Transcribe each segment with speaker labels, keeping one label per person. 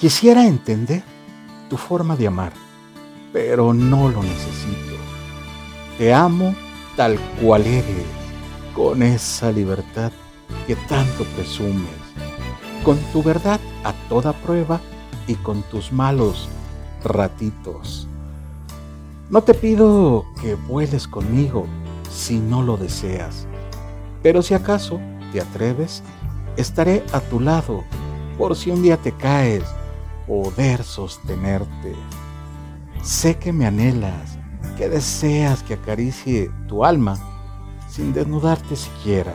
Speaker 1: Quisiera entender tu forma de amar, pero no lo necesito. Te amo tal cual eres, con esa libertad que tanto presumes, con tu verdad a toda prueba y con tus malos ratitos. No te pido que vueles conmigo si no lo deseas, pero si acaso te atreves, estaré a tu lado por si un día te caes, poder sostenerte. Sé que me anhelas, que deseas que acaricie tu alma sin desnudarte siquiera.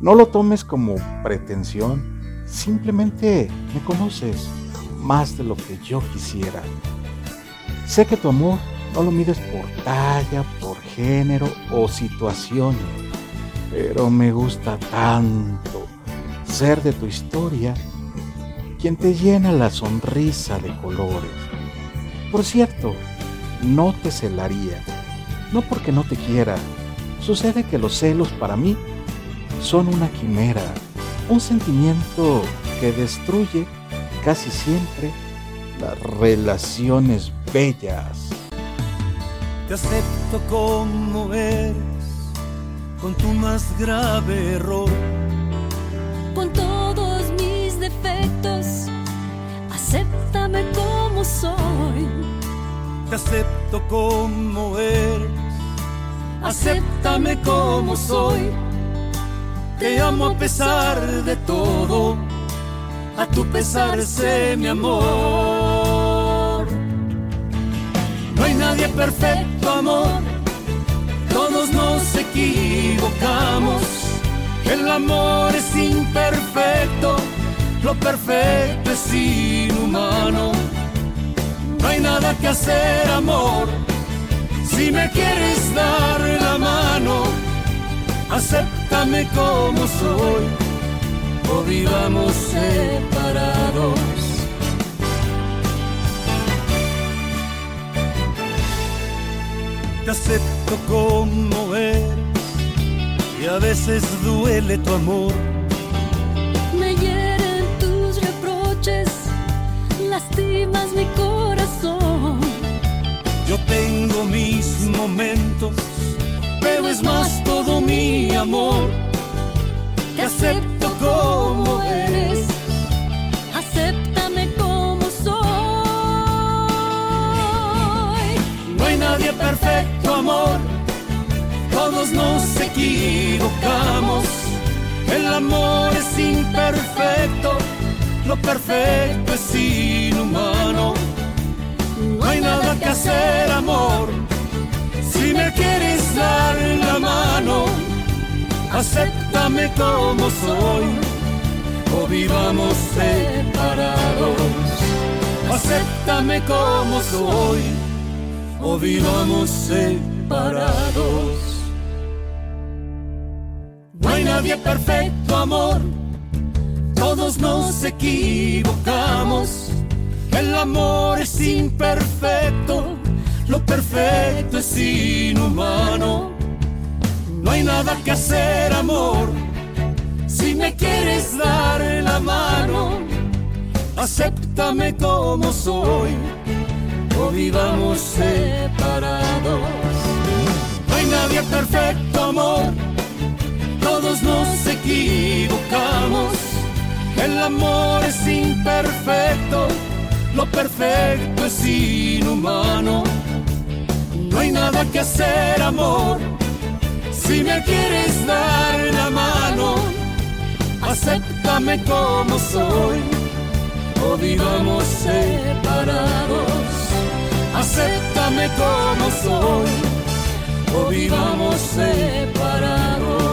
Speaker 1: No lo tomes como pretensión, simplemente me conoces más de lo que yo quisiera. Sé que tu amor no lo mides por talla, por género o situaciones, pero me gusta tanto ser de tu historia quien te llena la sonrisa de colores. Por cierto, no te celaría, no porque no te quiera. Sucede que los celos para mí son una quimera, un sentimiento que destruye casi siempre las relaciones bellas.
Speaker 2: Te acepto como eres, con tu más grave error.
Speaker 3: Con todos acéptame como soy.
Speaker 2: Te acepto como eres, acéptame como soy. Te amo a pesar de todo, a tu pesar sé mi amor. No hay nadie perfecto, amor, todos nos equivocamos. El amor es imperfecto, lo perfecto es inhumano. No hay nada que hacer, amor, si me quieres dar la mano, acéptame como soy o vivamos separados. Te acepto como eres y a veces duele tu amor.
Speaker 3: Me hieren lastimas mi corazón.
Speaker 2: Yo tengo mis momentos, pero es más todo mi amor. Te acepto como eres,
Speaker 3: acéptame como soy.
Speaker 2: No hay nadie perfecto, amor. Todos nos equivocamos. El amor es imperfecto, lo perfecto es inhumano. Nada que hacer, amor. Si me quieres dar la mano, acéptame como soy o vivamos separados. Acéptame como soy o vivamos separados. No hay nadie perfecto, amor. Todos nos equivocamos. El amor es imperfecto, lo perfecto es inhumano. No hay nada que hacer, amor. Si me quieres dar la mano, acéptame como soy o vivamos separados. No hay nadie perfecto, amor. Todos nos equivocamos. El amor es imperfecto, Perfecto es inhumano. No hay nada que hacer, amor. Si me quieres dar la mano, acéptame como soy. O vivamos separados. Acéptame como soy. O vivamos separados.